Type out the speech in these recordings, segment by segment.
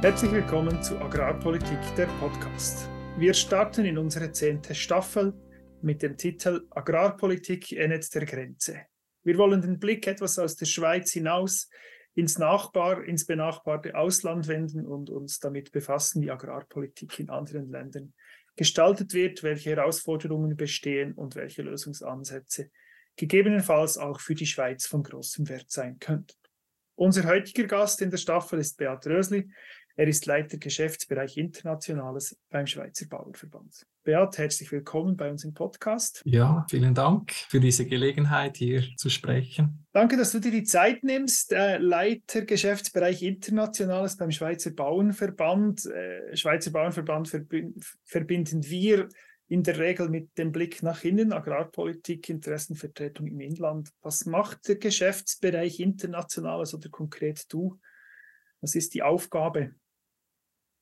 Herzlich willkommen zu Agrarpolitik, der Podcast. Wir starten in unsere zehnte Staffel mit dem Titel Agrarpolitik endet der Grenze. Wir wollen den Blick etwas aus der Schweiz hinaus ins Nachbar, ins benachbarte Ausland wenden und uns damit befassen, wie Agrarpolitik in anderen Ländern gestaltet wird, welche Herausforderungen bestehen und welche Lösungsansätze gegebenenfalls auch für die Schweiz von großem Wert sein könnten. Unser heutiger Gast in der Staffel ist Beat Rösli. Er ist Leiter Geschäftsbereich Internationales beim Schweizer Bauernverband. Beat, herzlich willkommen bei uns im Podcast. Ja, vielen Dank für diese Gelegenheit, hier zu sprechen. Danke, dass du dir die Zeit nimmst. Äh, Leiter Geschäftsbereich Internationales beim Schweizer Bauernverband. Äh, Schweizer Bauernverband verbind, verbinden wir in der Regel mit dem Blick nach innen, Agrarpolitik, Interessenvertretung im Inland. Was macht der Geschäftsbereich Internationales oder konkret du? Was ist die Aufgabe?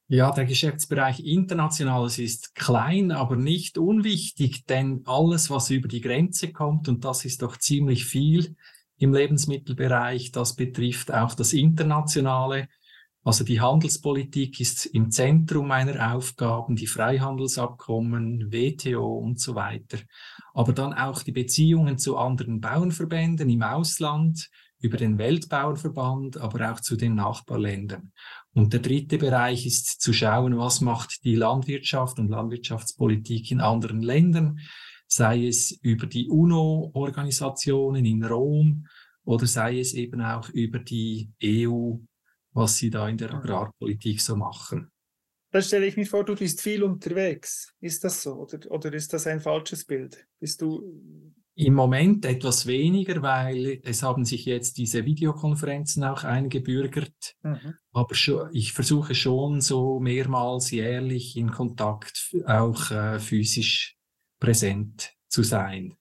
Ja, der Geschäftsbereich Internationales ist klein, aber nicht unwichtig, denn alles, was über die Grenze kommt, und das ist doch ziemlich viel im Lebensmittelbereich, das betrifft auch das Internationale. Also die Handelspolitik ist im Zentrum meiner Aufgaben, die Freihandelsabkommen, WTO und so weiter. Aber dann auch die Beziehungen zu anderen Bauernverbänden im Ausland, über den Weltbauernverband, aber auch zu den Nachbarländern. Und der dritte Bereich ist zu schauen, was macht die Landwirtschaft und Landwirtschaftspolitik in anderen Ländern, sei es über die UNO-Organisationen in Rom oder sei es eben auch über die EU, was sie da in der Agrarpolitik so machen. Da stelle ich mir vor, du bist viel unterwegs. Ist das so oder, oder ist das ein falsches Bild? Bist du im Moment etwas weniger, weil es haben sich jetzt diese Videokonferenzen auch eingebürgert. Mhm. Aber schon, ich versuche schon so mehrmals jährlich in Kontakt auch äh, physisch präsent zu sein.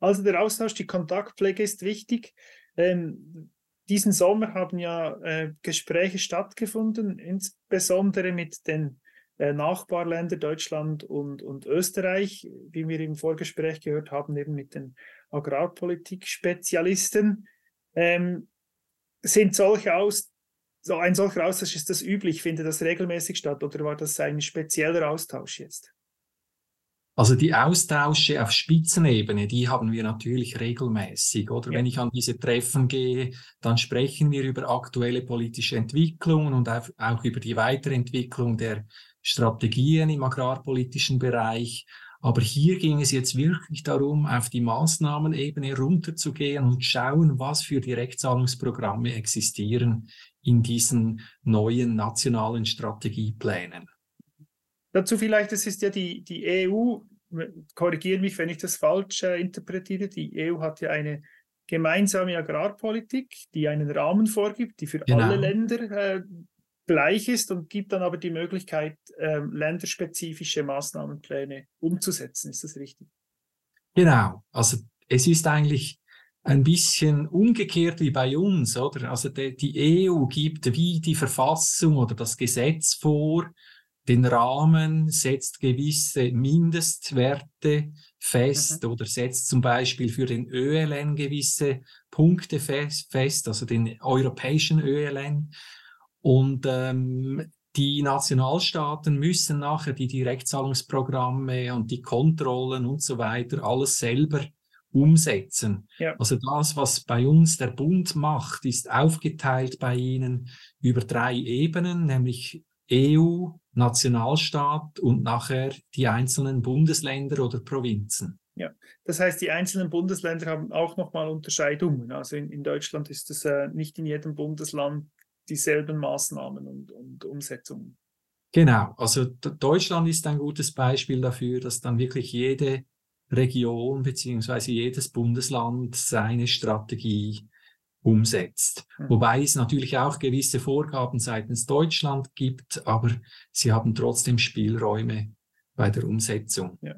Also der Austausch, die Kontaktpflege ist wichtig. Ähm, diesen Sommer haben ja äh, Gespräche stattgefunden, insbesondere mit den Nachbarländer Deutschland und, und Österreich, wie wir im Vorgespräch gehört haben, eben mit den Agrarpolitik-Spezialisten. Ähm, sind solche aus, so ein solcher Austausch, ist das üblich? Findet das regelmäßig statt oder war das ein spezieller Austausch jetzt? Also die Austausche auf Spitzenebene, die haben wir natürlich regelmäßig. Oder ja. wenn ich an diese Treffen gehe, dann sprechen wir über aktuelle politische Entwicklungen und auch über die Weiterentwicklung der Strategien im agrarpolitischen Bereich. Aber hier ging es jetzt wirklich darum, auf die Maßnahmenebene runterzugehen und schauen, was für Direktzahlungsprogramme existieren in diesen neuen nationalen Strategieplänen. Dazu vielleicht, es ist ja die, die EU, korrigiere mich, wenn ich das falsch äh, interpretiere, die EU hat ja eine gemeinsame Agrarpolitik, die einen Rahmen vorgibt, die für genau. alle Länder äh, gleich ist und gibt dann aber die Möglichkeit, äh, länderspezifische Maßnahmenpläne umzusetzen. Ist das richtig? Genau. Also es ist eigentlich ein bisschen umgekehrt wie bei uns, oder? Also die, die EU gibt wie die Verfassung oder das Gesetz vor, den Rahmen, setzt gewisse Mindestwerte fest mhm. oder setzt zum Beispiel für den ÖLN gewisse Punkte fest, fest also den europäischen ÖLN. Und ähm, die Nationalstaaten müssen nachher die Direktzahlungsprogramme und die Kontrollen und so weiter alles selber umsetzen. Ja. Also das, was bei uns der Bund macht, ist aufgeteilt bei ihnen über drei Ebenen, nämlich EU, Nationalstaat und nachher die einzelnen Bundesländer oder Provinzen. Ja, das heißt, die einzelnen Bundesländer haben auch nochmal Unterscheidungen. Also in, in Deutschland ist es äh, nicht in jedem Bundesland dieselben Maßnahmen und, und Umsetzungen. Genau, also Deutschland ist ein gutes Beispiel dafür, dass dann wirklich jede Region beziehungsweise jedes Bundesland seine Strategie umsetzt. Mhm. Wobei es natürlich auch gewisse Vorgaben seitens Deutschland gibt, aber sie haben trotzdem Spielräume bei der Umsetzung. Ja.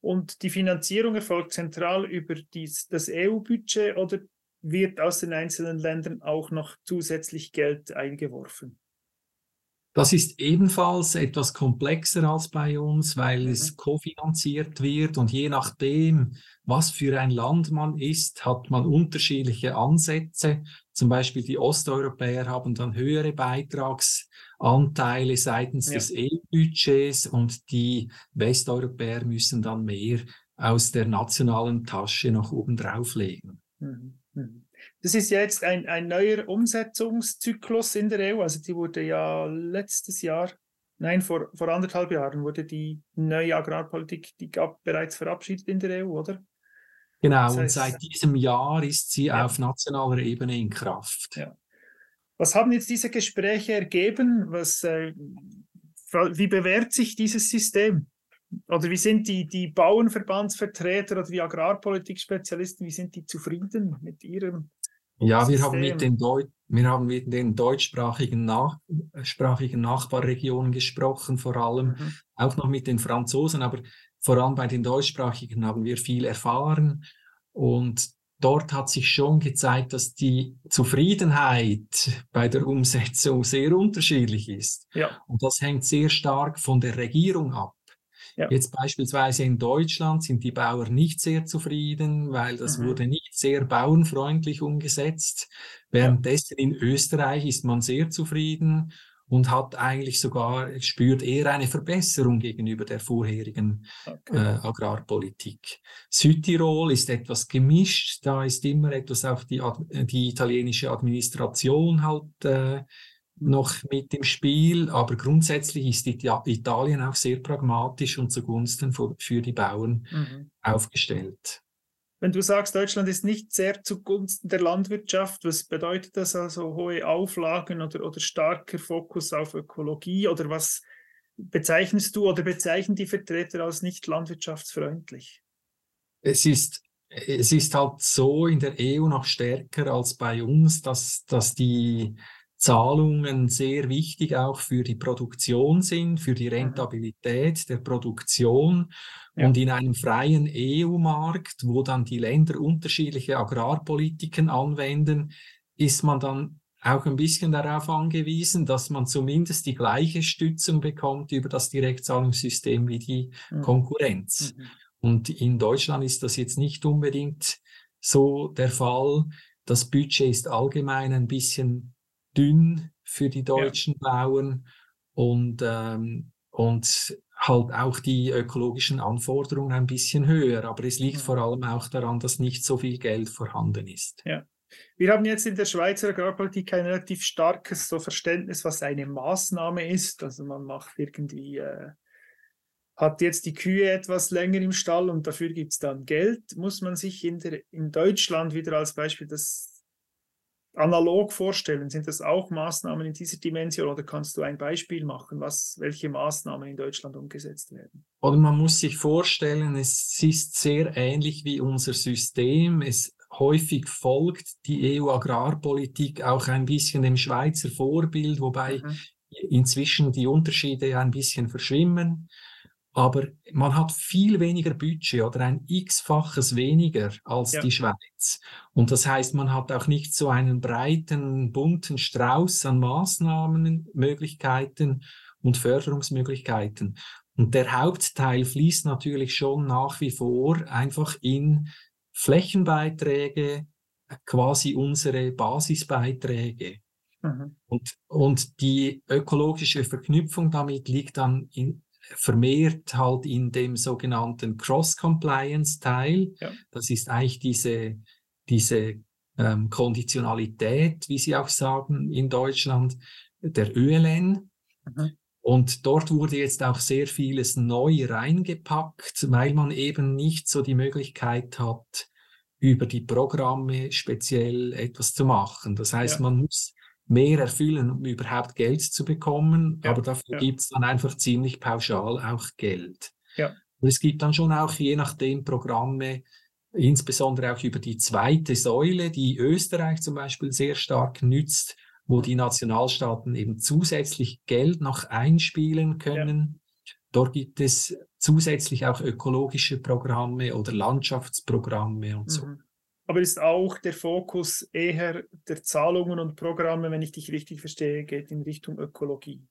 Und die Finanzierung erfolgt zentral über dies, das EU-Budget oder wird aus den einzelnen Ländern auch noch zusätzlich Geld eingeworfen. Das ist ebenfalls etwas komplexer als bei uns, weil mhm. es kofinanziert wird und je nachdem, was für ein Land man ist, hat man unterschiedliche Ansätze. Zum Beispiel die Osteuropäer haben dann höhere Beitragsanteile seitens ja. des EU-Budgets und die Westeuropäer müssen dann mehr aus der nationalen Tasche noch oben drauflegen. Mhm. Das ist jetzt ein, ein neuer Umsetzungszyklus in der EU. Also die wurde ja letztes Jahr, nein, vor, vor anderthalb Jahren wurde die neue Agrarpolitik, die gab bereits verabschiedet in der EU, oder? Genau, das heißt, und seit diesem Jahr ist sie ja. auf nationaler Ebene in Kraft. Ja. Was haben jetzt diese Gespräche ergeben? Was, äh, wie bewährt sich dieses System? Oder wie sind die, die Bauernverbandsvertreter oder die Agrarpolitik-Spezialisten, wie sind die zufrieden mit ihrem ja, wir haben, mit den Deu wir haben mit den deutschsprachigen Nach sprachigen Nachbarregionen gesprochen, vor allem mhm. auch noch mit den Franzosen, aber vor allem bei den deutschsprachigen haben wir viel erfahren und dort hat sich schon gezeigt, dass die Zufriedenheit bei der Umsetzung sehr unterschiedlich ist. Ja. Und das hängt sehr stark von der Regierung ab. Ja. Jetzt beispielsweise in Deutschland sind die Bauern nicht sehr zufrieden, weil das mhm. wurde nicht sehr bauernfreundlich umgesetzt. Währenddessen in Österreich ist man sehr zufrieden und hat eigentlich sogar, spürt eher eine Verbesserung gegenüber der vorherigen okay. äh, Agrarpolitik. Südtirol ist etwas gemischt, da ist immer etwas auch die, die italienische Administration halt äh, noch mit im Spiel, aber grundsätzlich ist Italien auch sehr pragmatisch und zugunsten für die Bauern mhm. aufgestellt. Wenn du sagst, Deutschland ist nicht sehr zugunsten der Landwirtschaft, was bedeutet das also hohe Auflagen oder, oder starker Fokus auf Ökologie oder was bezeichnest du oder bezeichnen die Vertreter als nicht landwirtschaftsfreundlich? Es ist, es ist halt so in der EU noch stärker als bei uns, dass, dass die Zahlungen sehr wichtig auch für die Produktion sind, für die mhm. Rentabilität der Produktion. Ja. Und in einem freien EU-Markt, wo dann die Länder unterschiedliche Agrarpolitiken anwenden, ist man dann auch ein bisschen darauf angewiesen, dass man zumindest die gleiche Stützung bekommt über das Direktzahlungssystem wie die mhm. Konkurrenz. Mhm. Und in Deutschland ist das jetzt nicht unbedingt so der Fall. Das Budget ist allgemein ein bisschen dünn für die deutschen ja. Bauern und, ähm, und halt auch die ökologischen Anforderungen ein bisschen höher. Aber es liegt mhm. vor allem auch daran, dass nicht so viel Geld vorhanden ist. Ja. Wir haben jetzt in der Schweizer Agrarpolitik ein relativ starkes so Verständnis, was eine Maßnahme ist. Also man macht irgendwie, äh, hat jetzt die Kühe etwas länger im Stall und dafür gibt es dann Geld. Muss man sich in, der, in Deutschland wieder als Beispiel das analog vorstellen? Sind das auch Maßnahmen in dieser Dimension oder kannst du ein Beispiel machen, was, welche Maßnahmen in Deutschland umgesetzt werden? Oder man muss sich vorstellen, es ist sehr ähnlich wie unser System. Es häufig folgt die EU-Agrarpolitik auch ein bisschen dem Schweizer Vorbild, wobei mhm. inzwischen die Unterschiede ein bisschen verschwimmen aber man hat viel weniger Budget oder ein x-faches weniger als ja. die Schweiz. Und das heißt, man hat auch nicht so einen breiten, bunten Strauß an Maßnahmen, Möglichkeiten und Förderungsmöglichkeiten. Und der Hauptteil fließt natürlich schon nach wie vor einfach in Flächenbeiträge, quasi unsere Basisbeiträge. Mhm. Und, und die ökologische Verknüpfung damit liegt dann in, vermehrt halt in dem sogenannten Cross-Compliance-Teil. Ja. Das ist eigentlich diese, diese ähm, Konditionalität, wie Sie auch sagen, in Deutschland, der ÖLN. Mhm. Und dort wurde jetzt auch sehr vieles neu reingepackt, weil man eben nicht so die Möglichkeit hat, über die Programme speziell etwas zu machen. Das heißt, ja. man muss mehr erfüllen, um überhaupt Geld zu bekommen. Ja, aber dafür ja. gibt es dann einfach ziemlich pauschal auch Geld. Ja. Und es gibt dann schon auch je nachdem Programme, insbesondere auch über die zweite Säule, die Österreich zum Beispiel sehr stark nützt, wo die Nationalstaaten eben zusätzlich Geld noch einspielen können. Ja. Dort gibt es zusätzlich auch ökologische Programme oder Landschaftsprogramme und mhm. so aber ist auch der Fokus eher der Zahlungen und Programme, wenn ich dich richtig verstehe, geht in Richtung Ökologie.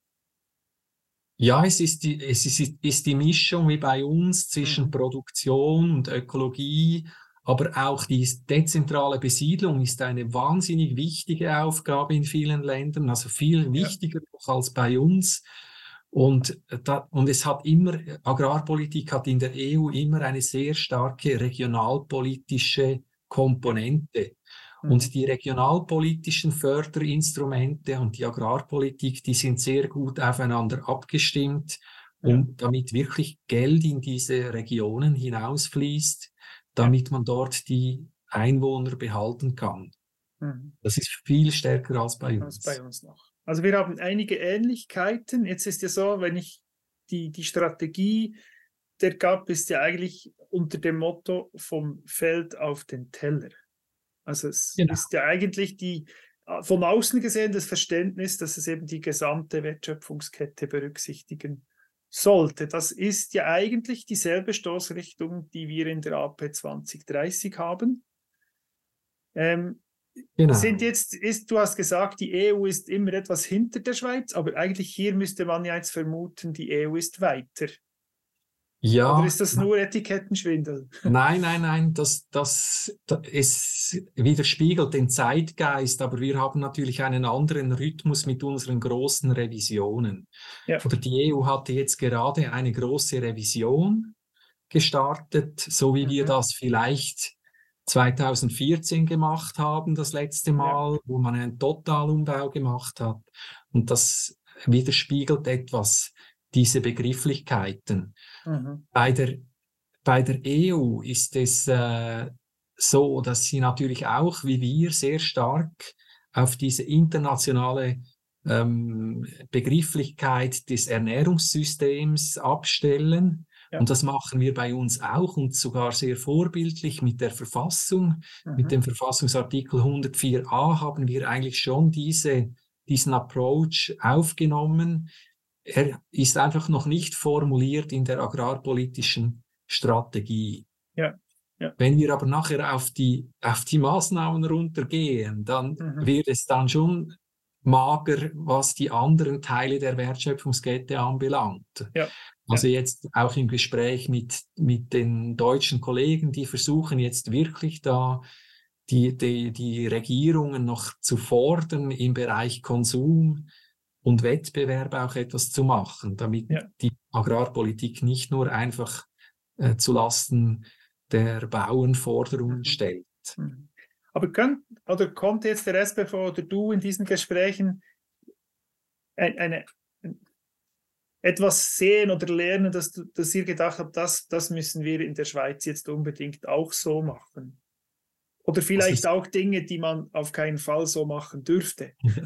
Ja, es ist die, es ist, ist die Mischung wie bei uns zwischen mhm. Produktion und Ökologie, Aber auch die dezentrale Besiedlung ist eine wahnsinnig wichtige Aufgabe in vielen Ländern, also viel wichtiger ja. als bei uns. Und, da, und es hat immer, Agrarpolitik hat in der EU immer eine sehr starke regionalpolitische Komponente. Mhm. Und die regionalpolitischen Förderinstrumente und die Agrarpolitik, die sind sehr gut aufeinander abgestimmt, um, ja. damit wirklich Geld in diese Regionen hinausfließt, damit man dort die Einwohner behalten kann. Mhm. Das ist viel stärker als bei uns. Als bei uns. Also wir haben einige Ähnlichkeiten. Jetzt ist ja so, wenn ich die, die Strategie der GAP ist ja eigentlich unter dem Motto vom Feld auf den Teller. Also es genau. ist ja eigentlich die von außen gesehen das Verständnis, dass es eben die gesamte Wertschöpfungskette berücksichtigen sollte. Das ist ja eigentlich dieselbe Stoßrichtung, die wir in der AP 2030 haben. Ähm, genau. Sind jetzt, ist, du hast gesagt, die EU ist immer etwas hinter der Schweiz, aber eigentlich hier müsste man ja jetzt vermuten, die EU ist weiter. Ja. Oder ist das nur Etikettenschwindel? Nein, nein, nein, das, das, das, es widerspiegelt den Zeitgeist, aber wir haben natürlich einen anderen Rhythmus mit unseren großen Revisionen. Ja. Oder die EU hatte jetzt gerade eine große Revision gestartet, so wie mhm. wir das vielleicht 2014 gemacht haben, das letzte Mal, ja. wo man einen Totalumbau gemacht hat. Und das widerspiegelt etwas diese Begrifflichkeiten. Mhm. Bei, der, bei der EU ist es äh, so, dass sie natürlich auch wie wir sehr stark auf diese internationale ähm, Begrifflichkeit des Ernährungssystems abstellen. Ja. Und das machen wir bei uns auch und sogar sehr vorbildlich mit der Verfassung. Mhm. Mit dem Verfassungsartikel 104a haben wir eigentlich schon diese, diesen Approach aufgenommen, er ist einfach noch nicht formuliert in der agrarpolitischen Strategie. Ja. Ja. Wenn wir aber nachher auf die, auf die Maßnahmen runtergehen, dann mhm. wird es dann schon mager, was die anderen Teile der Wertschöpfungskette anbelangt. Ja. Also jetzt auch im Gespräch mit, mit den deutschen Kollegen, die versuchen jetzt wirklich da die, die, die Regierungen noch zu fordern im Bereich Konsum, und Wettbewerb auch etwas zu machen, damit ja. die Agrarpolitik nicht nur einfach äh, zu Lasten der Bauernforderungen mhm. stellt. Mhm. Aber könnt, oder kommt jetzt der SBV oder du in diesen Gesprächen eine, eine, etwas sehen oder lernen, dass, dass ihr gedacht habt, das, das müssen wir in der Schweiz jetzt unbedingt auch so machen? Oder vielleicht auch Dinge, die man auf keinen Fall so machen dürfte. Ja.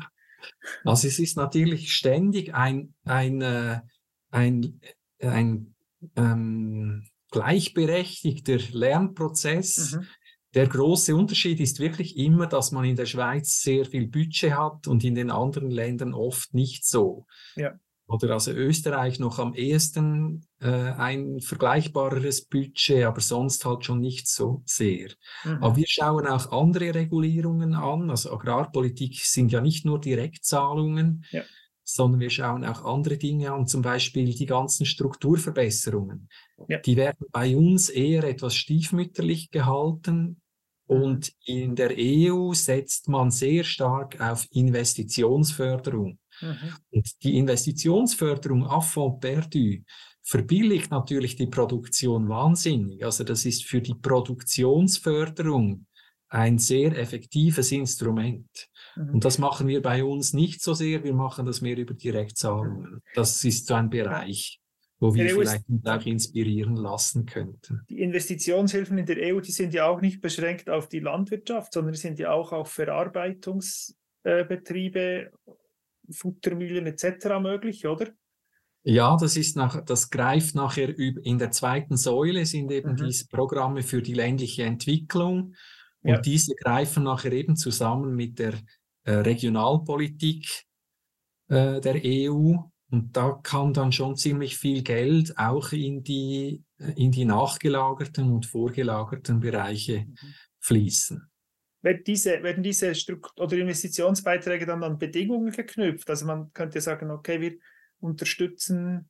Also es ist natürlich ständig ein, ein, äh, ein, ein ähm, gleichberechtigter Lernprozess. Mhm. Der große Unterschied ist wirklich immer, dass man in der Schweiz sehr viel Budget hat und in den anderen Ländern oft nicht so. Ja oder also Österreich noch am ehesten äh, ein vergleichbareres Budget, aber sonst halt schon nicht so sehr. Mhm. Aber wir schauen auch andere Regulierungen an. Also Agrarpolitik sind ja nicht nur Direktzahlungen, ja. sondern wir schauen auch andere Dinge an, zum Beispiel die ganzen Strukturverbesserungen. Ja. Die werden bei uns eher etwas stiefmütterlich gehalten. Mhm. Und in der EU setzt man sehr stark auf Investitionsförderung. Mhm. Und die Investitionsförderung Affront perdu verbilligt natürlich die Produktion wahnsinnig. Also das ist für die Produktionsförderung ein sehr effektives Instrument. Mhm. Und das machen wir bei uns nicht so sehr, wir machen das mehr über Direktzahlungen. Das ist so ein Bereich, wo wir vielleicht uns auch inspirieren lassen könnten. Die Investitionshilfen in der EU, die sind ja auch nicht beschränkt auf die Landwirtschaft, sondern sind ja auch auf Verarbeitungsbetriebe Futtermühlen etc. möglich, oder? Ja, das ist nach, das greift nachher in der zweiten Säule sind eben mhm. diese Programme für die ländliche Entwicklung und ja. diese greifen nachher eben zusammen mit der äh, Regionalpolitik äh, der EU und da kann dann schon ziemlich viel Geld auch in die in die nachgelagerten und vorgelagerten Bereiche mhm. fließen werden diese, werden diese Struktur oder Investitionsbeiträge dann an Bedingungen geknüpft? Also man könnte sagen, okay, wir unterstützen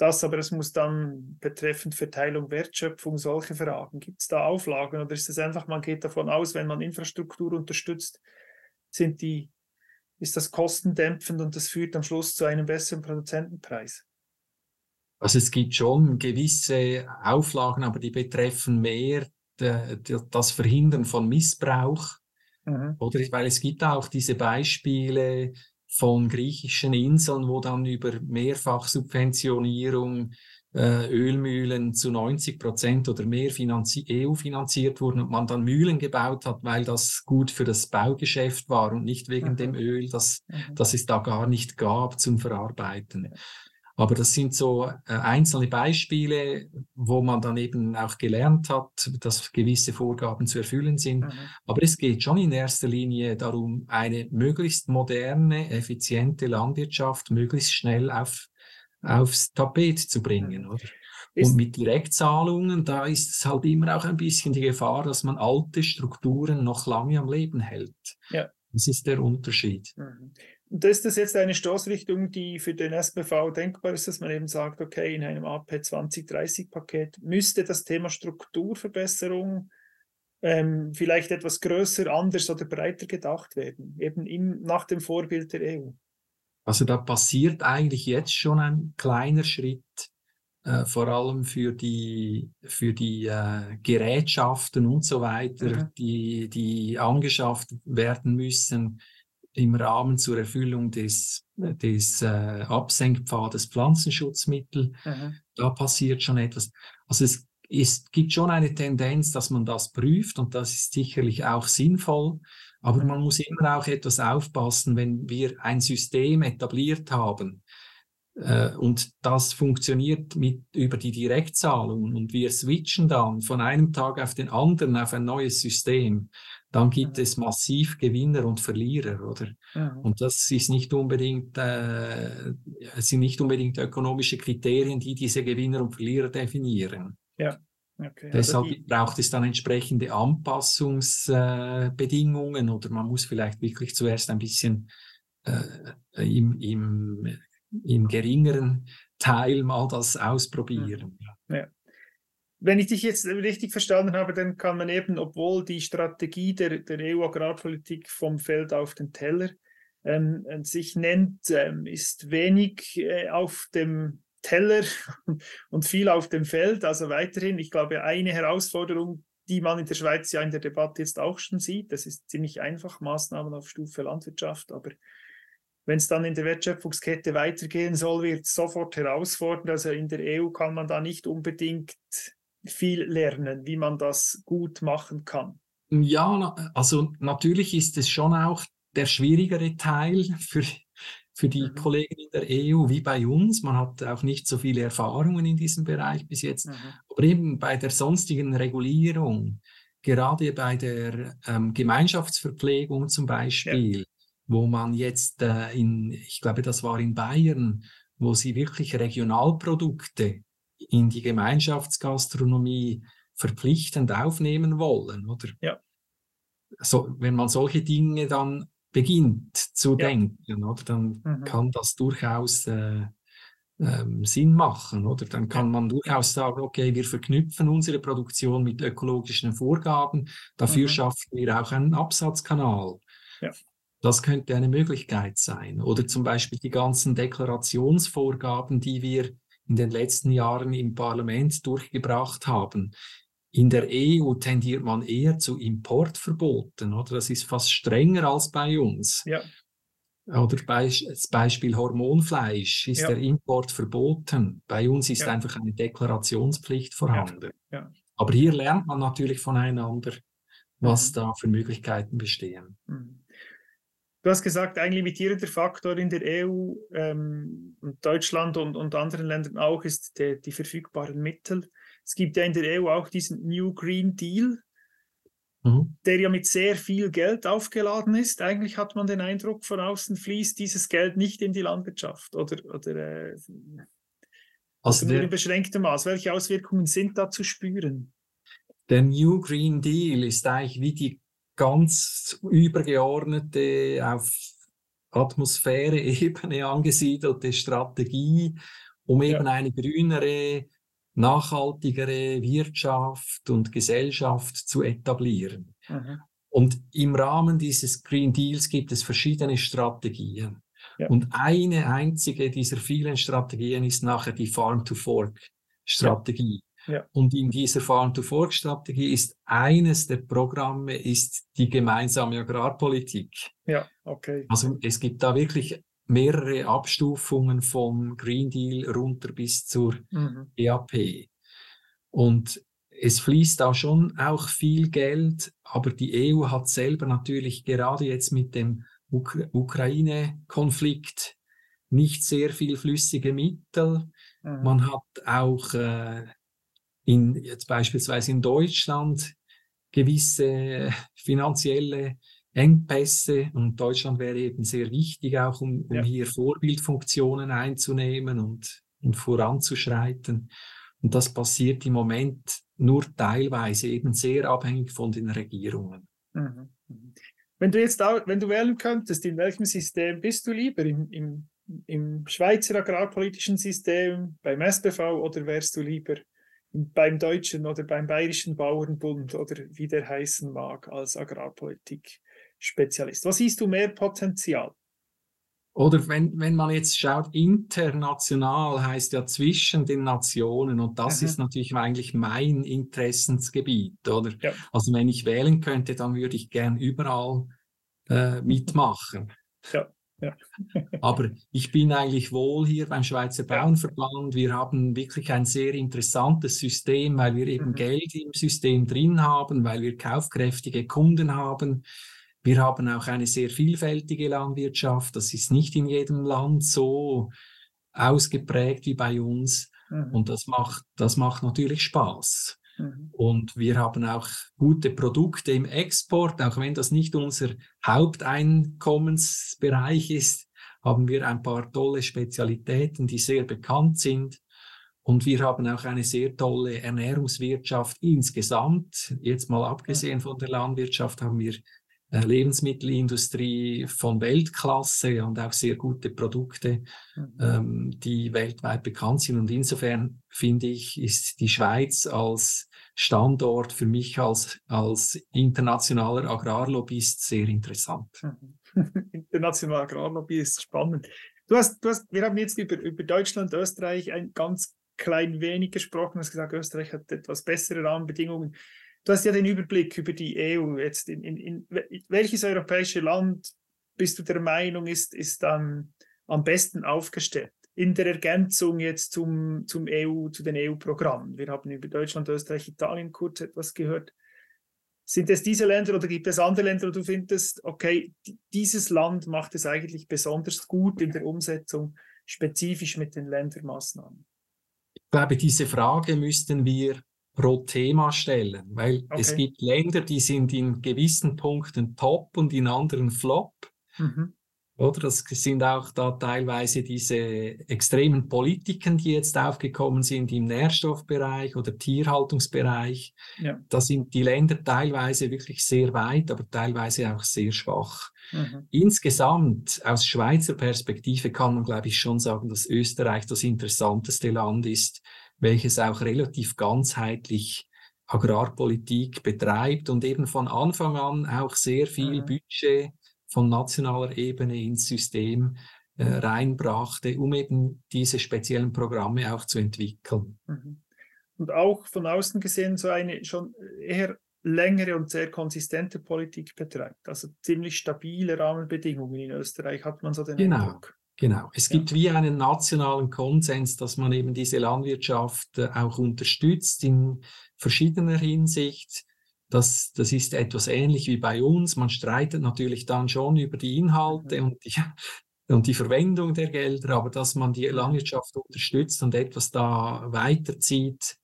das aber, es muss dann betreffend Verteilung, Wertschöpfung, solche Fragen. Gibt es da Auflagen oder ist es einfach, man geht davon aus, wenn man Infrastruktur unterstützt, sind die, ist das kostendämpfend und das führt am Schluss zu einem besseren Produzentenpreis? Also es gibt schon gewisse Auflagen, aber die betreffen mehr das Verhindern von Missbrauch. Mhm. Oder weil es gibt auch diese Beispiele, von griechischen Inseln, wo dann über Mehrfachsubventionierung äh, Ölmühlen zu 90 Prozent oder mehr EU finanziert wurden und man dann Mühlen gebaut hat, weil das gut für das Baugeschäft war und nicht wegen mhm. dem Öl, das, mhm. das es da gar nicht gab zum Verarbeiten. Aber das sind so äh, einzelne Beispiele, wo man dann eben auch gelernt hat, dass gewisse Vorgaben zu erfüllen sind. Mhm. Aber es geht schon in erster Linie darum, eine möglichst moderne, effiziente Landwirtschaft möglichst schnell auf, aufs Tapet zu bringen. Mhm. Oder? Und mit Direktzahlungen, da ist es halt immer auch ein bisschen die Gefahr, dass man alte Strukturen noch lange am Leben hält. Ja. Das ist der Unterschied. Mhm. Und ist das jetzt eine Stoßrichtung, die für den SBV denkbar ist, dass man eben sagt, okay, in einem AP 2030-Paket müsste das Thema Strukturverbesserung ähm, vielleicht etwas größer, anders oder breiter gedacht werden, eben im, nach dem Vorbild der EU? Also da passiert eigentlich jetzt schon ein kleiner Schritt, äh, vor allem für die, für die äh, Gerätschaften und so weiter, mhm. die, die angeschafft werden müssen im Rahmen zur Erfüllung des, des äh, Absenkpfades Pflanzenschutzmittel. Mhm. Da passiert schon etwas. Also es ist, gibt schon eine Tendenz, dass man das prüft und das ist sicherlich auch sinnvoll. Aber man muss immer auch etwas aufpassen, wenn wir ein System etabliert haben, äh, und das funktioniert mit, über die Direktzahlung und wir switchen dann von einem Tag auf den anderen auf ein neues System dann gibt es massiv Gewinner und Verlierer, oder? Ja. Und das ist nicht unbedingt, äh, sind nicht unbedingt ökonomische Kriterien, die diese Gewinner und Verlierer definieren. Ja. Okay, also Deshalb die... braucht es dann entsprechende Anpassungsbedingungen äh, oder man muss vielleicht wirklich zuerst ein bisschen äh, im, im, im geringeren Teil mal das ausprobieren. Ja wenn ich dich jetzt richtig verstanden habe, dann kann man eben, obwohl die Strategie der, der EU-Agrarpolitik vom Feld auf den Teller ähm, sich nennt, ähm, ist wenig äh, auf dem Teller und viel auf dem Feld. Also weiterhin, ich glaube, eine Herausforderung, die man in der Schweiz ja in der Debatte jetzt auch schon sieht, das ist ziemlich einfach, Maßnahmen auf Stufe Landwirtschaft, aber wenn es dann in der Wertschöpfungskette weitergehen soll, wird es sofort herausfordernd. Also in der EU kann man da nicht unbedingt viel lernen, wie man das gut machen kann. Ja, also natürlich ist es schon auch der schwierigere Teil für, für die mhm. Kollegen in der EU wie bei uns. Man hat auch nicht so viele Erfahrungen in diesem Bereich bis jetzt. Mhm. Aber eben bei der sonstigen Regulierung, gerade bei der ähm, Gemeinschaftsverpflegung zum Beispiel, ja. wo man jetzt äh, in, ich glaube, das war in Bayern, wo sie wirklich Regionalprodukte in die Gemeinschaftsgastronomie verpflichtend aufnehmen wollen, oder? Ja. So, wenn man solche Dinge dann beginnt zu ja. denken, oder, dann mhm. kann das durchaus äh, ähm, Sinn machen, oder? Dann kann man durchaus sagen, okay, wir verknüpfen unsere Produktion mit ökologischen Vorgaben, dafür mhm. schaffen wir auch einen Absatzkanal. Ja. Das könnte eine Möglichkeit sein. Oder zum Beispiel die ganzen Deklarationsvorgaben, die wir in den letzten Jahren im Parlament durchgebracht haben. In der EU tendiert man eher zu Importverboten, oder? Das ist fast strenger als bei uns. Ja. Oder das Beispiel Hormonfleisch ist ja. der Import verboten. Bei uns ist ja. einfach eine Deklarationspflicht vorhanden. Ja. Aber hier lernt man natürlich voneinander, was mhm. da für Möglichkeiten bestehen. Mhm. Du hast gesagt, ein limitierender Faktor in der EU ähm, und Deutschland und, und anderen Ländern auch ist der, die verfügbaren Mittel. Es gibt ja in der EU auch diesen New Green Deal, mhm. der ja mit sehr viel Geld aufgeladen ist. Eigentlich hat man den Eindruck, von außen fließt dieses Geld nicht in die Landwirtschaft oder, oder äh, also nur in beschränktem Maß. Welche Auswirkungen sind da zu spüren? Der New Green Deal ist eigentlich wie die ganz übergeordnete, auf Atmosphäre-Ebene angesiedelte Strategie, um eben ja. eine grünere, nachhaltigere Wirtschaft und Gesellschaft zu etablieren. Mhm. Und im Rahmen dieses Green Deals gibt es verschiedene Strategien. Ja. Und eine einzige dieser vielen Strategien ist nachher die Farm-to-Fork-Strategie. Ja. Und in dieser Farm-to-Fork-Strategie ist eines der Programme ist die gemeinsame Agrarpolitik. Ja, okay. Also es gibt da wirklich mehrere Abstufungen vom Green Deal runter bis zur mhm. EAP. Und es fließt da schon auch viel Geld, aber die EU hat selber natürlich gerade jetzt mit dem Uk Ukraine-Konflikt nicht sehr viel flüssige Mittel. Mhm. Man hat auch äh, in, jetzt beispielsweise in Deutschland gewisse finanzielle Engpässe und Deutschland wäre eben sehr wichtig auch, um, um ja. hier Vorbildfunktionen einzunehmen und, und voranzuschreiten. Und das passiert im Moment nur teilweise, eben sehr abhängig von den Regierungen. Mhm. mhm. Wenn du jetzt, auch, wenn du wählen könntest, in welchem System bist du lieber? Im, im, im Schweizer agrarpolitischen System, beim SBV oder wärst du lieber beim Deutschen oder beim Bayerischen Bauernbund oder wie der heißen mag als Agrarpolitik-Spezialist? Was siehst du mehr Potenzial? Oder wenn, wenn man jetzt schaut, international heißt ja zwischen den Nationen und das mhm. ist natürlich eigentlich mein Interessensgebiet, oder? Ja. Also wenn ich wählen könnte, dann würde ich gern überall äh, mitmachen. Ja. Ja. Aber ich bin eigentlich wohl hier beim Schweizer Bauernverband. Wir haben wirklich ein sehr interessantes System, weil wir eben mhm. Geld im System drin haben, weil wir kaufkräftige Kunden haben. Wir haben auch eine sehr vielfältige Landwirtschaft. Das ist nicht in jedem Land so ausgeprägt wie bei uns. Mhm. Und das macht, das macht natürlich Spaß. Mhm. Und wir haben auch gute Produkte im Export, auch wenn das nicht unser Haupteinkommensbereich ist, haben wir ein paar tolle Spezialitäten, die sehr bekannt sind. Und wir haben auch eine sehr tolle Ernährungswirtschaft insgesamt. Jetzt mal abgesehen von der Landwirtschaft haben wir äh, Lebensmittelindustrie von Weltklasse und auch sehr gute Produkte, mhm. ähm, die weltweit bekannt sind. Und insofern finde ich, ist die Schweiz als Standort für mich als, als internationaler Agrarlobbyist sehr interessant. Internationaler Agrarlobbyist, spannend. Du hast, du hast, wir haben jetzt über, über Deutschland, Österreich ein ganz klein wenig gesprochen. Du hast gesagt, Österreich hat etwas bessere Rahmenbedingungen. Du hast ja den Überblick über die EU. Jetzt in, in, in welches europäische Land bist du der Meinung, ist, ist dann am besten aufgestellt? In der Ergänzung jetzt zum, zum EU, zu den EU-Programmen. Wir haben über Deutschland, Österreich, Italien kurz etwas gehört. Sind es diese Länder oder gibt es andere Länder, wo du findest, okay, dieses Land macht es eigentlich besonders gut in der Umsetzung, spezifisch mit den Ländermaßnahmen? Ich glaube, diese Frage müssten wir pro Thema stellen, weil okay. es gibt Länder, die sind in gewissen Punkten top und in anderen flop. Mhm. Oder das sind auch da teilweise diese extremen Politiken, die jetzt aufgekommen sind im Nährstoffbereich oder Tierhaltungsbereich. Ja. Da sind die Länder teilweise wirklich sehr weit, aber teilweise auch sehr schwach. Mhm. Insgesamt aus Schweizer Perspektive kann man, glaube ich, schon sagen, dass Österreich das interessanteste Land ist, welches auch relativ ganzheitlich Agrarpolitik betreibt und eben von Anfang an auch sehr viel mhm. Budget von nationaler Ebene ins System äh, reinbrachte, um eben diese speziellen Programme auch zu entwickeln. Mhm. Und auch von außen gesehen so eine schon eher längere und sehr konsistente Politik betreibt. Also ziemlich stabile Rahmenbedingungen in Österreich hat man so den genau. Eindruck. Genau. Es gibt wie einen nationalen Konsens, dass man eben diese Landwirtschaft äh, auch unterstützt in verschiedener Hinsicht. Das, das ist etwas ähnlich wie bei uns. Man streitet natürlich dann schon über die Inhalte mhm. und die, und die Verwendung der Gelder, aber dass man die Landwirtschaft unterstützt und etwas da weiterzieht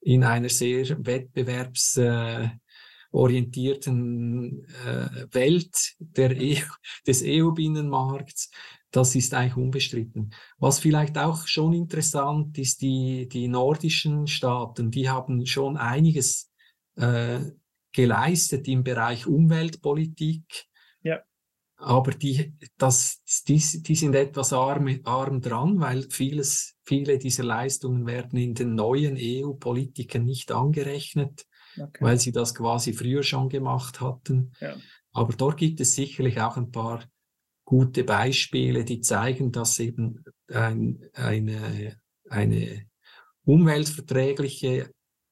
in einer sehr wettbewerbsorientierten äh, Welt der EU, des EU-Binnenmarkts, das ist eigentlich unbestritten. Was vielleicht auch schon interessant ist, die, die nordischen Staaten, die haben schon einiges äh, geleistet im Bereich Umweltpolitik. Ja. aber die, das, die, die sind etwas arm, arm dran, weil vieles, viele dieser Leistungen werden in den neuen EU-Politiken nicht angerechnet, okay. weil sie das quasi früher schon gemacht hatten. Ja. Aber dort gibt es sicherlich auch ein paar gute Beispiele, die zeigen, dass eben ein, eine, eine umweltverträgliche,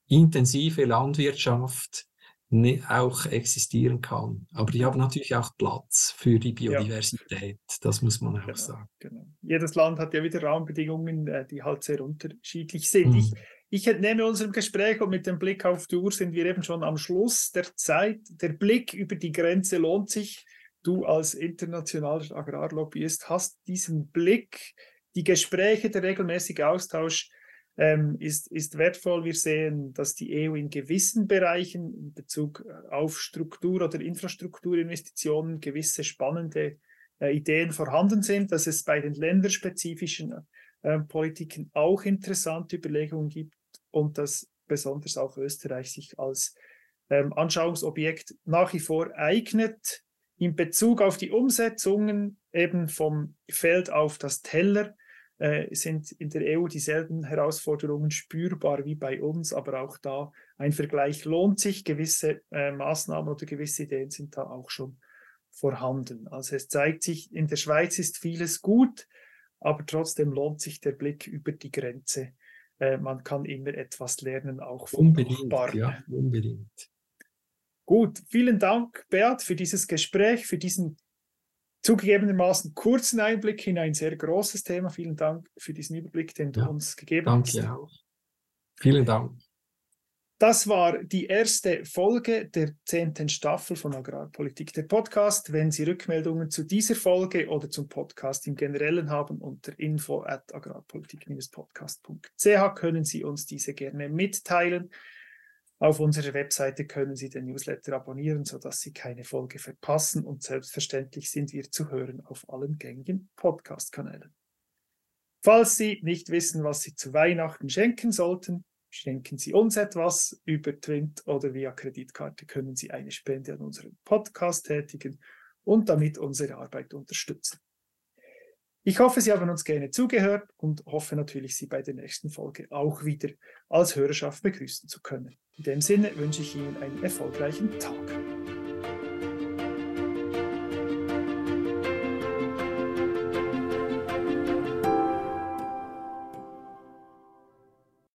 intensive Landwirtschaft auch existieren kann. Aber die haben natürlich auch Platz für die Biodiversität, ja. das muss man auch genau, sagen. Genau. Jedes Land hat ja wieder Rahmenbedingungen, äh, die halt sehr unterschiedlich sind. Mhm. Ich, ich entnehme unserem Gespräch und mit dem Blick auf die Uhr sind wir eben schon am Schluss der Zeit. Der Blick über die Grenze lohnt sich. Du als internationaler Agrarlobbyist hast diesen Blick, die Gespräche, der regelmäßige Austausch ähm, ist, ist wertvoll. Wir sehen, dass die EU in gewissen Bereichen in Bezug äh, auf Struktur- oder Infrastrukturinvestitionen gewisse spannende äh, Ideen vorhanden sind, dass es bei den länderspezifischen äh, Politiken auch interessante Überlegungen gibt und dass besonders auch Österreich sich als ähm, Anschauungsobjekt nach wie vor eignet. In Bezug auf die Umsetzungen eben vom Feld auf das Teller äh, sind in der EU dieselben Herausforderungen spürbar wie bei uns, aber auch da ein Vergleich lohnt sich. Gewisse äh, Maßnahmen oder gewisse Ideen sind da auch schon vorhanden. Also es zeigt sich, in der Schweiz ist vieles gut, aber trotzdem lohnt sich der Blick über die Grenze. Äh, man kann immer etwas lernen, auch von unbedingt, Nachbarn. Ja, unbedingt. Gut, vielen Dank, Beat, für dieses Gespräch, für diesen zugegebenermaßen kurzen Einblick in ein sehr großes Thema. Vielen Dank für diesen Überblick, den du ja, uns gegeben danke hast. Danke auch. Vielen Dank. Das war die erste Folge der zehnten Staffel von Agrarpolitik, der Podcast. Wenn Sie Rückmeldungen zu dieser Folge oder zum Podcast im Generellen haben, unter info at agrarpolitik-podcast.ch können Sie uns diese gerne mitteilen. Auf unserer Webseite können Sie den Newsletter abonnieren, sodass Sie keine Folge verpassen und selbstverständlich sind wir zu hören auf allen gängigen Podcast-Kanälen. Falls Sie nicht wissen, was Sie zu Weihnachten schenken sollten, schenken Sie uns etwas. Über Twint oder via Kreditkarte können Sie eine Spende an unseren Podcast tätigen und damit unsere Arbeit unterstützen. Ich hoffe, Sie haben uns gerne zugehört und hoffe natürlich, Sie bei der nächsten Folge auch wieder als Hörerschaft begrüßen zu können. In dem Sinne wünsche ich Ihnen einen erfolgreichen Tag.